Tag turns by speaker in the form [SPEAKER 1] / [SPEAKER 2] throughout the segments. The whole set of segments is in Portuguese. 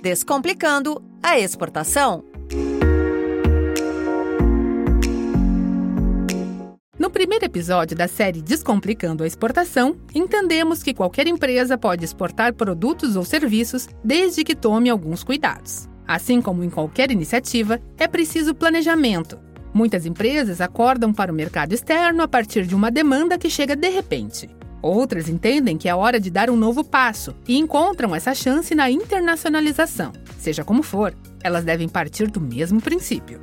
[SPEAKER 1] Descomplicando a exportação.
[SPEAKER 2] No primeiro episódio da série Descomplicando a Exportação, entendemos que qualquer empresa pode exportar produtos ou serviços desde que tome alguns cuidados. Assim como em qualquer iniciativa, é preciso planejamento. Muitas empresas acordam para o mercado externo a partir de uma demanda que chega de repente. Outras entendem que é hora de dar um novo passo e encontram essa chance na internacionalização. Seja como for, elas devem partir do mesmo princípio.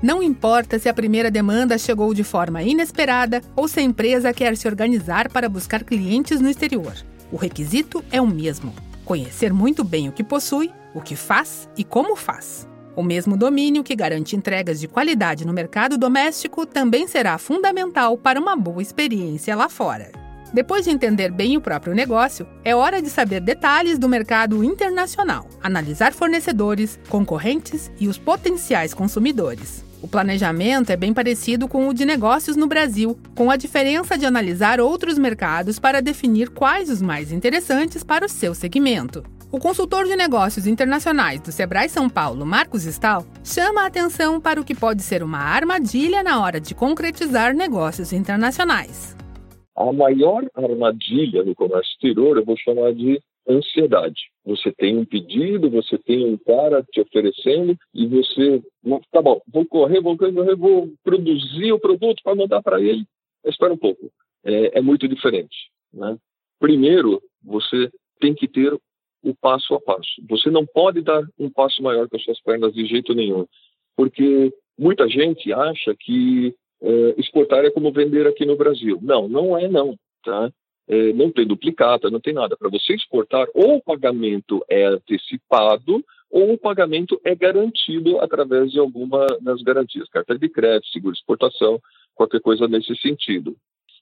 [SPEAKER 2] Não importa se a primeira demanda chegou de forma inesperada ou se a empresa quer se organizar para buscar clientes no exterior. O requisito é o mesmo: conhecer muito bem o que possui, o que faz e como faz. O mesmo domínio que garante entregas de qualidade no mercado doméstico também será fundamental para uma boa experiência lá fora. Depois de entender bem o próprio negócio, é hora de saber detalhes do mercado internacional, analisar fornecedores, concorrentes e os potenciais consumidores. O planejamento é bem parecido com o de negócios no Brasil, com a diferença de analisar outros mercados para definir quais os mais interessantes para o seu segmento. O consultor de negócios internacionais do Sebrae São Paulo, Marcos Stahl, chama a atenção para o que pode ser uma armadilha na hora de concretizar negócios internacionais.
[SPEAKER 3] A maior armadilha no comércio exterior eu vou chamar de ansiedade. Você tem um pedido, você tem um cara te oferecendo e você, tá bom, vou correr, vou correr, vou produzir o produto para mandar para ele. Espera um pouco, é, é muito diferente. Né? Primeiro, você tem que ter o passo a passo. Você não pode dar um passo maior que as suas pernas de jeito nenhum, porque muita gente acha que é, exportar é como vender aqui no Brasil. Não, não é não, tá? É, não tem duplicata, não tem nada. Para você exportar, ou o pagamento é antecipado, ou o pagamento é garantido através de alguma das garantias, carta de crédito, seguro de exportação, qualquer coisa nesse sentido.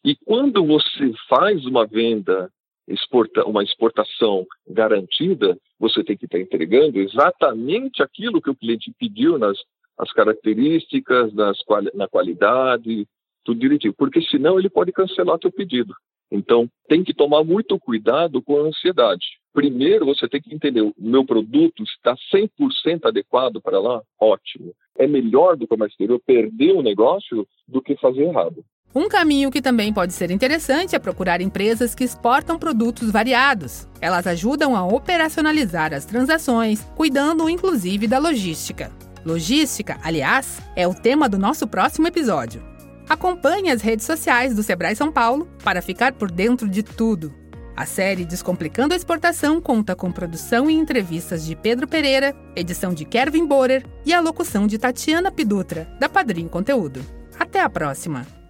[SPEAKER 3] E quando você faz uma venda exporta, uma exportação garantida, você tem que estar entregando exatamente aquilo que o cliente pediu nas as características, nas, na qualidade, tudo direitinho, porque senão ele pode cancelar teu pedido. Então, tem que tomar muito cuidado com a ansiedade. Primeiro, você tem que entender, o meu produto está 100% adequado para lá? Ótimo. É melhor do comércio exterior perder o um negócio do que fazer errado.
[SPEAKER 2] Um caminho que também pode ser interessante é procurar empresas que exportam produtos variados. Elas ajudam a operacionalizar as transações, cuidando inclusive da logística. Logística, aliás, é o tema do nosso próximo episódio. Acompanhe as redes sociais do Sebrae São Paulo para ficar por dentro de tudo. A série Descomplicando a Exportação conta com produção e entrevistas de Pedro Pereira, edição de Kervin Borer e a locução de Tatiana Pidutra, da Padrim Conteúdo. Até a próxima!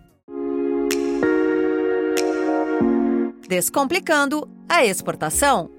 [SPEAKER 1] Descomplicando a exportação.